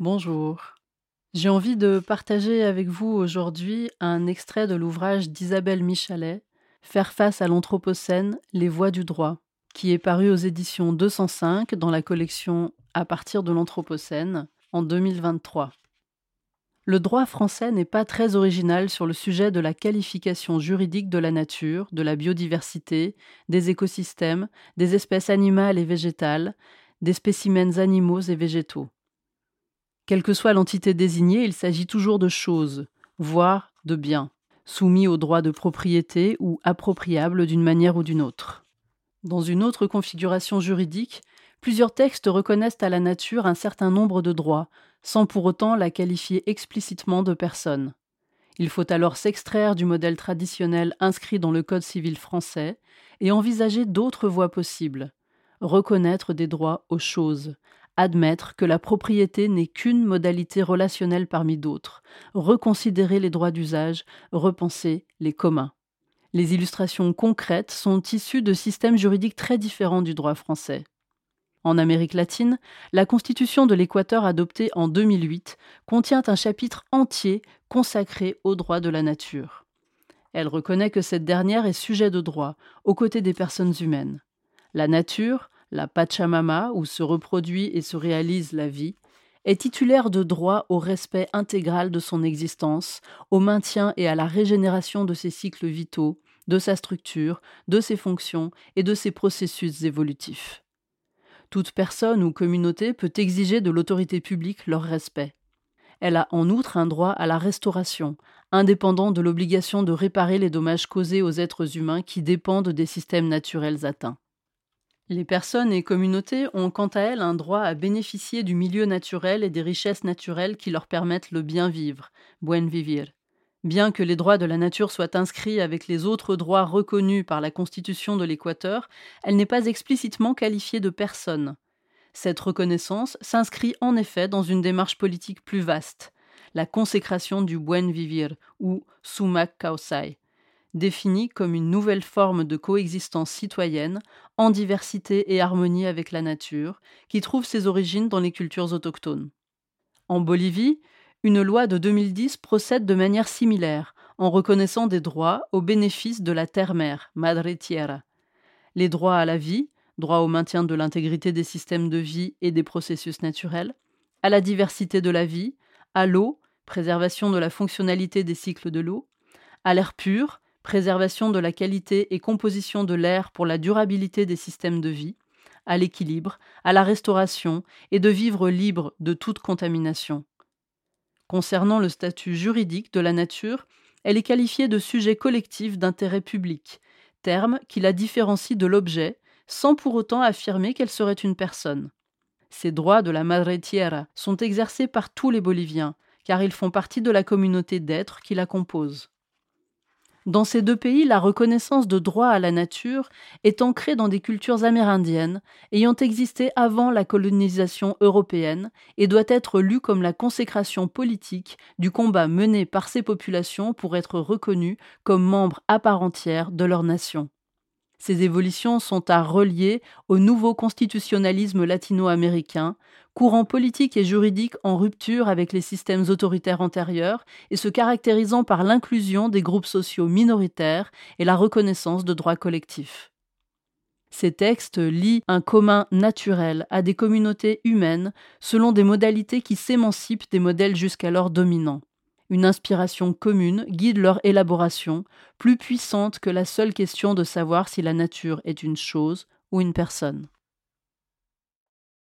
Bonjour. J'ai envie de partager avec vous aujourd'hui un extrait de l'ouvrage d'Isabelle Michalet, Faire face à l'Anthropocène, les voies du droit, qui est paru aux éditions 205 dans la collection À partir de l'Anthropocène en 2023. Le droit français n'est pas très original sur le sujet de la qualification juridique de la nature, de la biodiversité, des écosystèmes, des espèces animales et végétales, des spécimens animaux et végétaux. Quelle que soit l'entité désignée, il s'agit toujours de choses, voire de biens, soumis au droit de propriété ou appropriables d'une manière ou d'une autre. Dans une autre configuration juridique, plusieurs textes reconnaissent à la nature un certain nombre de droits, sans pour autant la qualifier explicitement de personne. Il faut alors s'extraire du modèle traditionnel inscrit dans le Code civil français et envisager d'autres voies possibles. Reconnaître des droits aux choses, admettre que la propriété n'est qu'une modalité relationnelle parmi d'autres, reconsidérer les droits d'usage, repenser les communs. Les illustrations concrètes sont issues de systèmes juridiques très différents du droit français. En Amérique latine, la Constitution de l'Équateur adoptée en 2008 contient un chapitre entier consacré aux droits de la nature. Elle reconnaît que cette dernière est sujet de droit aux côtés des personnes humaines. La nature, la Pachamama, où se reproduit et se réalise la vie, est titulaire de droit au respect intégral de son existence, au maintien et à la régénération de ses cycles vitaux, de sa structure, de ses fonctions et de ses processus évolutifs. Toute personne ou communauté peut exiger de l'autorité publique leur respect. Elle a en outre un droit à la restauration, indépendant de l'obligation de réparer les dommages causés aux êtres humains qui dépendent des systèmes naturels atteints. Les personnes et communautés ont quant à elles un droit à bénéficier du milieu naturel et des richesses naturelles qui leur permettent le bien vivre, buen vivir. Bien que les droits de la nature soient inscrits avec les autres droits reconnus par la Constitution de l'Équateur, elle n'est pas explicitement qualifiée de personne. Cette reconnaissance s'inscrit en effet dans une démarche politique plus vaste, la consécration du buen vivir ou sumac définie comme une nouvelle forme de coexistence citoyenne en diversité et harmonie avec la nature, qui trouve ses origines dans les cultures autochtones. En Bolivie, une loi de 2010 procède de manière similaire, en reconnaissant des droits au bénéfice de la terre-mère, Madre Tierra. Les droits à la vie, droit au maintien de l'intégrité des systèmes de vie et des processus naturels, à la diversité de la vie, à l'eau, préservation de la fonctionnalité des cycles de l'eau, à l'air pur, préservation de la qualité et composition de l'air pour la durabilité des systèmes de vie, à l'équilibre, à la restauration et de vivre libre de toute contamination. Concernant le statut juridique de la nature, elle est qualifiée de sujet collectif d'intérêt public, terme qui la différencie de l'objet, sans pour autant affirmer qu'elle serait une personne. Ces droits de la Madre Tierra sont exercés par tous les Boliviens, car ils font partie de la communauté d'êtres qui la composent. Dans ces deux pays, la reconnaissance de droit à la nature est ancrée dans des cultures amérindiennes ayant existé avant la colonisation européenne et doit être lue comme la consécration politique du combat mené par ces populations pour être reconnues comme membres à part entière de leur nation. Ces évolutions sont à relier au nouveau constitutionnalisme latino-américain, courant politique et juridique en rupture avec les systèmes autoritaires antérieurs et se caractérisant par l'inclusion des groupes sociaux minoritaires et la reconnaissance de droits collectifs. Ces textes lient un commun naturel à des communautés humaines selon des modalités qui s'émancipent des modèles jusqu'alors dominants. Une inspiration commune guide leur élaboration, plus puissante que la seule question de savoir si la nature est une chose ou une personne.